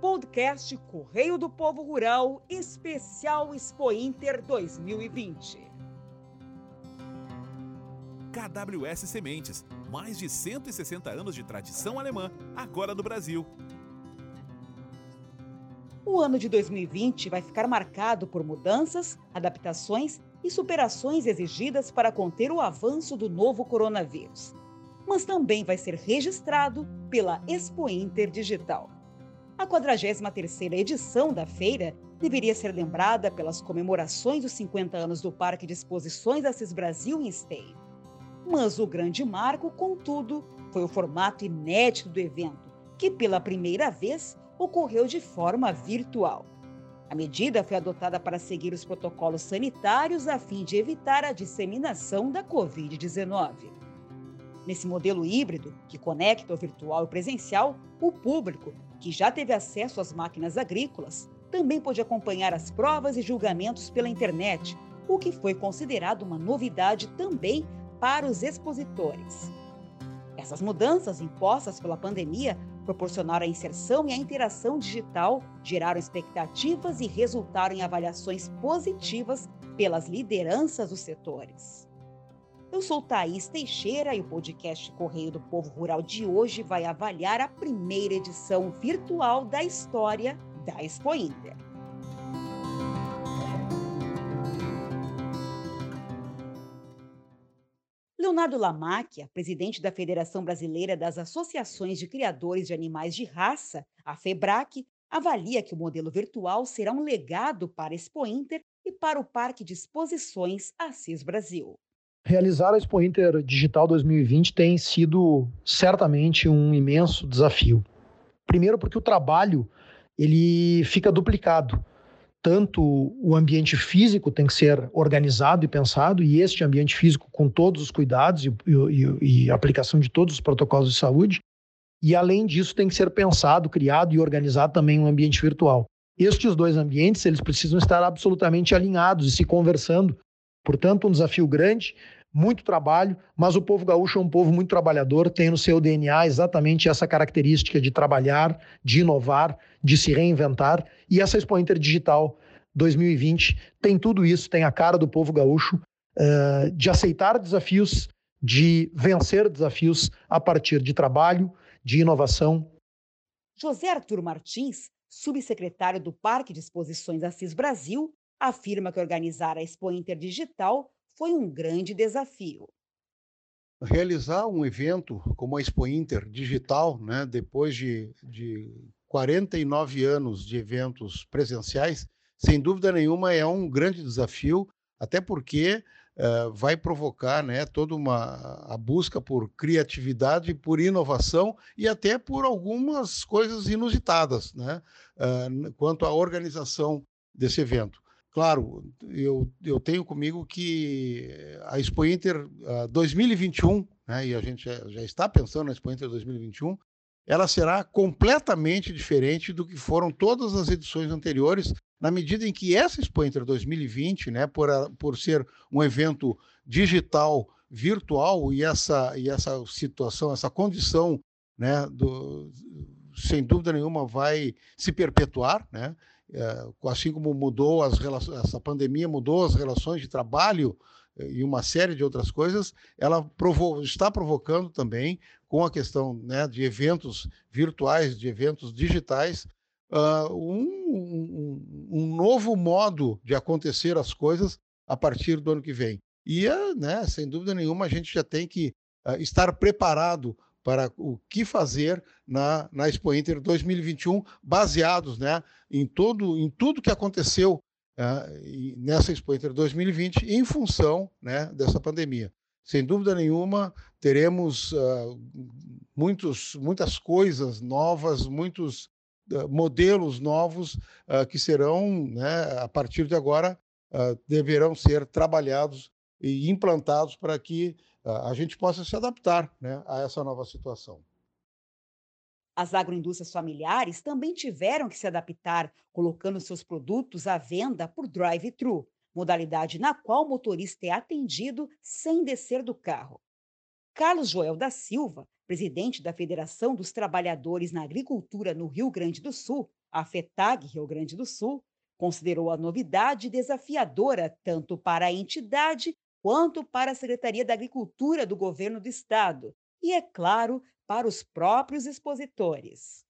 podcast Correio do Povo Rural, especial Expo Inter 2020. KWS Sementes, mais de 160 anos de tradição alemã, agora no Brasil. O ano de 2020 vai ficar marcado por mudanças, adaptações e superações exigidas para conter o avanço do novo coronavírus. Mas também vai ser registrado pela Expo Inter Digital. A 43ª edição da feira deveria ser lembrada pelas comemorações dos 50 anos do Parque de Exposições Assis Brasil em Esteio. Mas o grande marco, contudo, foi o formato inédito do evento, que pela primeira vez ocorreu de forma virtual. A medida foi adotada para seguir os protocolos sanitários a fim de evitar a disseminação da Covid-19. Nesse modelo híbrido, que conecta o virtual e o presencial, o público, que já teve acesso às máquinas agrícolas, também pôde acompanhar as provas e julgamentos pela internet, o que foi considerado uma novidade também para os expositores. Essas mudanças impostas pela pandemia proporcionaram a inserção e a interação digital, geraram expectativas e resultaram em avaliações positivas pelas lideranças dos setores. Eu sou Thaís Teixeira e o podcast Correio do Povo Rural de hoje vai avaliar a primeira edição virtual da história da Expo Inter. Leonardo Lamacchia, presidente da Federação Brasileira das Associações de Criadores de Animais de Raça, a FEBRAC, avalia que o modelo virtual será um legado para a Expo Inter e para o Parque de Exposições Assis Brasil. Realizar a Expo Inter Digital 2020 tem sido certamente um imenso desafio. Primeiro porque o trabalho ele fica duplicado tanto o ambiente físico tem que ser organizado e pensado, e este ambiente físico com todos os cuidados e, e, e, aplicação de todos os protocolos de saúde, e além disso tem que ser pensado, criado e organizado também um ambiente virtual. Estes dois ambientes, eles precisam estar absolutamente alinhados e se conversando. Portanto, um desafio grande, muito trabalho, mas o povo gaúcho é um povo muito trabalhador, tem no seu DNA exatamente essa característica de trabalhar, de inovar, de se reinventar, e essa Expo Inter Digital 2020 tem tudo isso, tem a cara do povo gaúcho, uh, de aceitar desafios, de vencer desafios a partir de trabalho, de inovação. José Arthur Martins, subsecretário do Parque de Exposições Assis Brasil, afirma que organizar a Expo Inter Digital foi um grande desafio. Realizar um evento como a Expo Inter digital, né, depois de, de 49 anos de eventos presenciais, sem dúvida nenhuma é um grande desafio, até porque uh, vai provocar né, toda uma a busca por criatividade, por inovação e até por algumas coisas inusitadas né, uh, quanto à organização desse evento. Claro, eu, eu tenho comigo que a Expo Inter uh, 2021, né, e a gente já, já, está pensando na Expo Inter 2021, ela será completamente diferente do que foram todas as edições anteriores, na medida em que essa Expo Inter 2020, né, por, por ser um evento digital, virtual, e essa, e essa situação, essa condição, né, do, sem dúvida nenhuma, vai se perpetuar, né? É, assim como mudou as relações, essa pandemia mudou as relações de trabalho eh, e uma série de outras coisas, ela provo está provocando também, com a questão né, de eventos virtuais, de eventos digitais, uh, um, um, um, novo modo de acontecer as coisas a partir do ano que vem. E, uh, né, sem dúvida nenhuma, a gente já tem que uh, estar preparado para o que fazer na, na Expo Inter 2021, baseados né, em, todo, em tudo que aconteceu uh, nessa Expo Inter 2020 em função né, dessa pandemia. Sem dúvida nenhuma, teremos uh, muitos, muitas coisas novas, muitos uh, modelos novos que serão, né, a partir de agora, deverão ser trabalhados e implantados para que a gente possa se adaptar né, a essa nova situação. As agroindústrias familiares também tiveram que se adaptar, colocando seus produtos à venda por drive-thru, modalidade na qual o motorista é atendido sem descer do carro. Carlos Joel da Silva, presidente da Federação dos Trabalhadores na Agricultura no Rio Grande do Sul, A FETAG Rio Grande do Sul considerou a novidade desafiadora tanto para a entidade quanto para a Secretaria da Agricultura do Governo do Estado e, é claro, para os próprios expositores.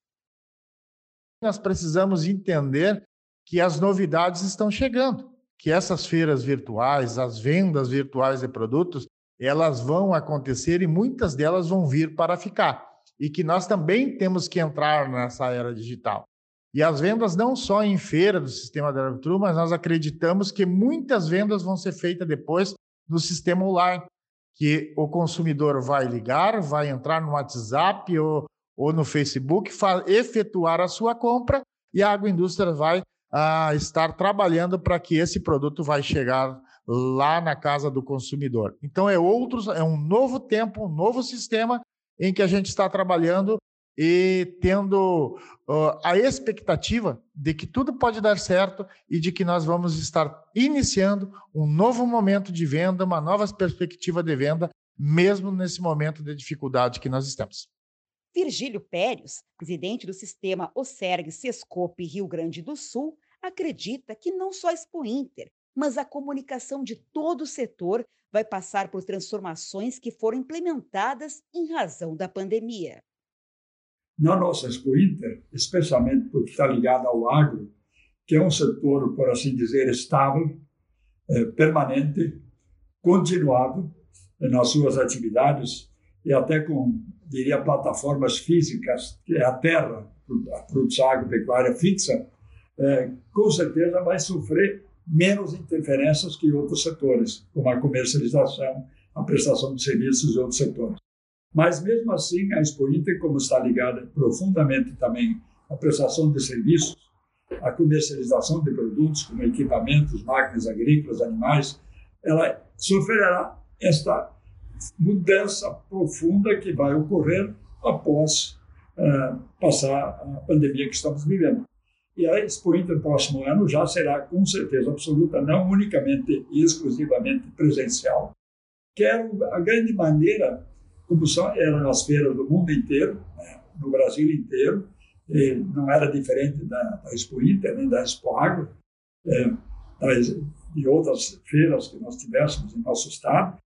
Nós precisamos entender que as novidades estão chegando, que essas feiras virtuais, as vendas virtuais de produtos, elas vão acontecer e muitas delas vão vir para ficar. E que nós também temos que entrar nessa era digital. E as vendas não só em feira do sistema da True, mas nós acreditamos que muitas vendas vão ser feitas depois no sistema online, que o consumidor vai ligar, vai entrar no WhatsApp ou, ou no Facebook, efetuar a sua compra e a agroindústria vai ah, estar trabalhando para que esse produto vai chegar lá na casa do consumidor. Então é outro, é um novo tempo, um novo sistema em que a gente está trabalhando e tendo uh, a expectativa de que tudo pode dar certo e de que nós vamos estar iniciando um novo momento de venda, uma nova perspectiva de venda, mesmo nesse momento de dificuldade que nós estamos. Virgílio Pérez, presidente do sistema OSERG Sescope Rio Grande do Sul, acredita que não só a Expo Inter, mas a comunicação de todo o setor vai passar por transformações que foram implementadas em razão da pandemia na nossa Expo Inter, especialmente porque está ligada ao agro, que é um setor, por assim dizer, estável, é, permanente, continuado nas suas atividades e até com, diria, plataformas físicas, que é a terra, a produção agropecuária fixa, é, com certeza vai sofrer menos interferências que outros setores, como a comercialização, a prestação de serviços e outros setores. Mas, mesmo assim, a Expo Inter, como está ligada profundamente também à prestação de serviços, à comercialização de produtos, como equipamentos, máquinas agrícolas, animais, ela sofrerá esta mudança profunda que vai ocorrer após uh, passar a pandemia que estamos vivendo. E a Expo Inter, próximo ano, já será, com certeza absoluta, não unicamente e exclusivamente presencial, que a grande maneira como só eram as feiras do mundo inteiro, né, no Brasil inteiro, não era diferente da, da Expo Inter, nem da Expo Agro, é, das, de outras feiras que nós tivéssemos em nosso estado,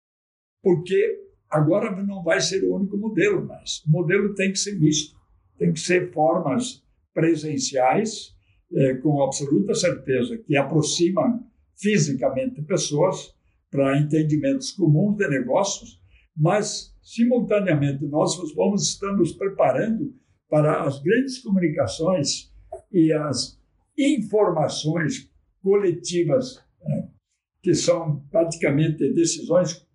porque agora não vai ser o único modelo, mas o modelo tem que ser misto, tem que ser formas presenciais, é, com absoluta certeza que aproximam fisicamente pessoas para entendimentos comuns de negócios, mas simultaneamente, nós vamos estar nos preparando para as grandes comunicações e as informações coletivas, né, que são praticamente decisões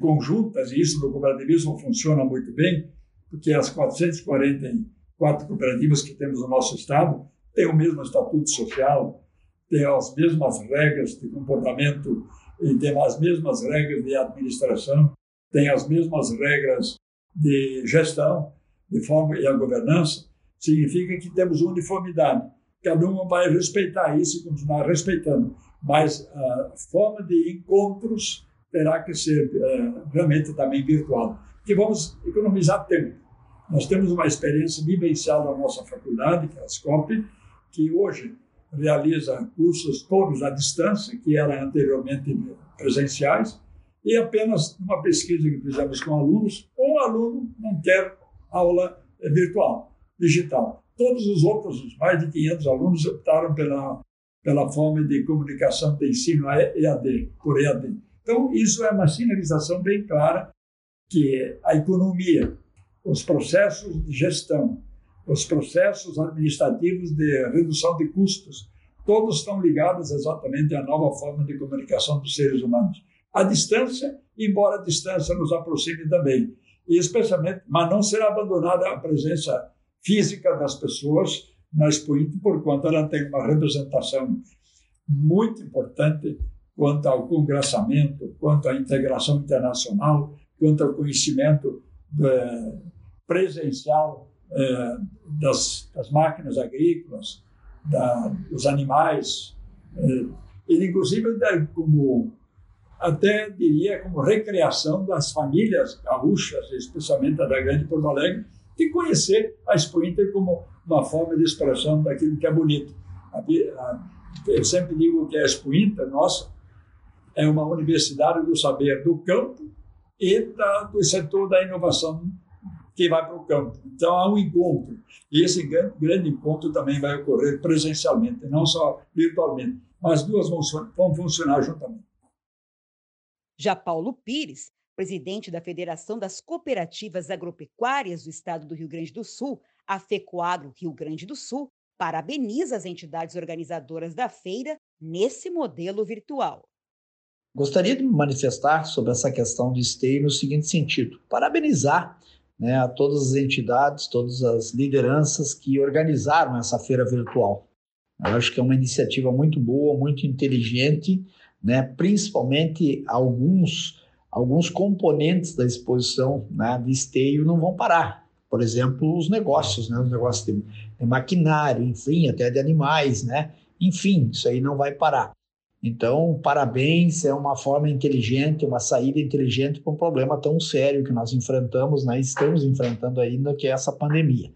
conjuntas, e isso no cooperativismo funciona muito bem, porque as 444 cooperativas que temos no nosso estado têm o mesmo estatuto social, têm as mesmas regras de comportamento e têm as mesmas regras de administração tem as mesmas regras de gestão, de forma e a governança, significa que temos uniformidade. Cada um vai respeitar isso e continuar respeitando, mas a forma de encontros terá que ser uh, realmente também virtual, porque vamos economizar tempo. Nós temos uma experiência vivencial da nossa faculdade, que é a SCOP, que hoje realiza cursos todos à distância, que eram anteriormente presenciais, e apenas numa pesquisa que fizemos com alunos, um aluno não quer aula virtual, digital. Todos os outros, os mais de 500 alunos, optaram pela, pela forma de comunicação de ensino EAD, por EAD. Então, isso é uma sinalização bem clara que a economia, os processos de gestão, os processos administrativos de redução de custos, todos estão ligados exatamente à nova forma de comunicação dos seres humanos a distância, embora a distância nos aproxime também. E especialmente, mas não será abandonada a presença física das pessoas na Expo Inter, porquanto ela tem uma representação muito importante quanto ao congressamento, quanto à integração internacional, quanto ao conhecimento é, presencial é, das, das, máquinas agrícolas, da, dos animais, é, e inclusive como até diria como recreação das famílias gaúchas, especialmente da Grande Porto Alegre, de conhecer a Expo Inter como uma forma de expressão daquilo que é bonito. Eu sempre digo que a Expo Inter, nossa, é uma universidade do saber do campo e da, do setor da inovação que vai para o campo. Então há um encontro. E esse grande, encontro também vai ocorrer presencialmente, não só virtualmente. Mas duas vão funcionar juntamente. Já Paulo Pires, presidente da Federação das Cooperativas Agropecuárias do Estado do Rio Grande do Sul, a FECOAGRO Rio Grande do Sul, parabeniza as entidades organizadoras da feira nesse modelo virtual. Gostaria de me manifestar sobre essa questão de esteio no seguinte sentido: parabenizar né, a todas as entidades, todas as lideranças que organizaram essa feira virtual. Eu acho que é uma iniciativa muito boa, muito inteligente, né, principalmente alguns alguns componentes da exposição né, de esteio não vão parar. Por exemplo, os negócios, né, os negócios de, de maquinário, enfim, até de animais, né? Enfim, isso aí não vai parar. Então, parabéns, é uma forma inteligente, uma saída inteligente para um problema tão sério que nós enfrentamos, né? estamos enfrentando ainda, que é essa pandemia.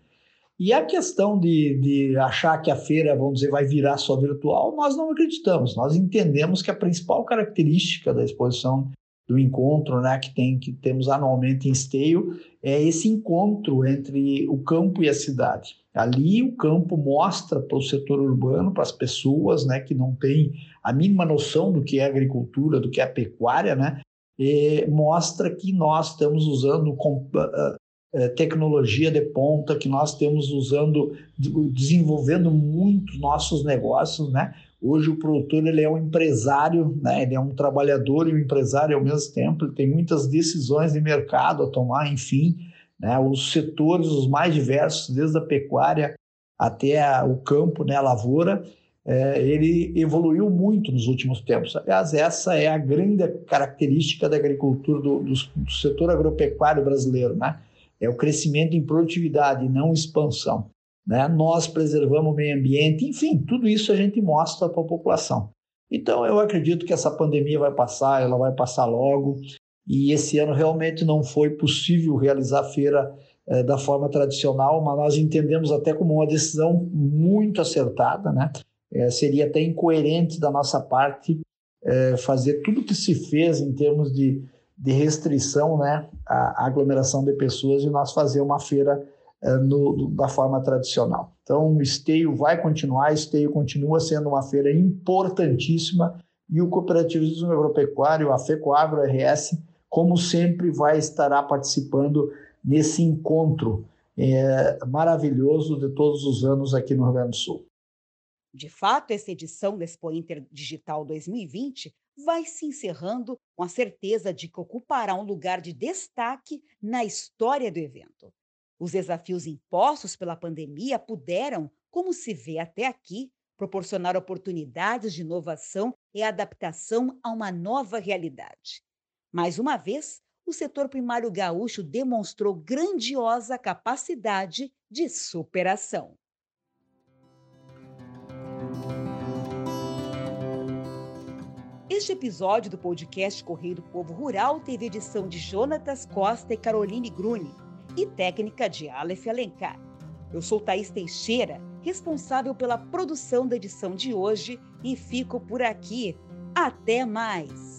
E a questão de, de achar que a feira, vamos dizer, vai virar só virtual, nós não acreditamos. Nós entendemos que a principal característica da exposição do encontro, né, que tem que temos anualmente em Esteio, é esse encontro entre o campo e a cidade. Ali o campo mostra para o setor urbano, para as pessoas, né, que não têm a mínima noção do que é agricultura, do que é pecuária, né, mostra que nós estamos usando tecnologia de ponta, que nós estamos usando, desenvolvendo muito nossos negócios, né, Hoje o produtor ele é um empresário, né? ele é um trabalhador e um empresário ao mesmo tempo, ele tem muitas decisões de mercado a tomar, enfim, né? os setores os mais diversos, desde a pecuária até a, o campo, né? a lavoura, é, ele evoluiu muito nos últimos tempos. Aliás, essa é a grande característica da agricultura, do, do, do setor agropecuário brasileiro, né? É o crescimento em produtividade, não expansão né? nós preservamos o meio ambiente, enfim, tudo isso a gente mostra para a população. Então, eu acredito que essa pandemia vai passar, ela vai passar logo, e esse ano realmente não foi possível realizar a feira eh, da forma tradicional, mas nós entendemos até como uma decisão muito acertada, né? Eh, seria até incoerente da nossa parte eh, fazer tudo que se fez em termos de, de restrição, né, à aglomeração de pessoas e nós fazer uma feira é, no, da forma tradicional. Então, o esteio vai continuar, esteio continua sendo uma feira importantíssima e o cooperativismo agropecuário, a FECOAGRO RS, como sempre, vai estar participando nesse encontro é, maravilhoso de todos os anos aqui no Rio Grande do Sul. De fato, essa edição da Expo Inter Digital 2020 vai se encerrando com a certeza de que ocupará um lugar de destaque na história do evento. Os desafios impostos pela pandemia puderam, como se vê até aqui, proporcionar oportunidades de inovação e adaptação a uma nova realidade. Mais uma vez, o setor primário gaúcho demonstrou grandiosa capacidade de superação. Este episódio do podcast Correio do Povo Rural teve edição de Jonatas Costa e Caroline Grune e técnica de Aleph Alencar. Eu sou Thaís Teixeira, responsável pela produção da edição de hoje e fico por aqui. Até mais!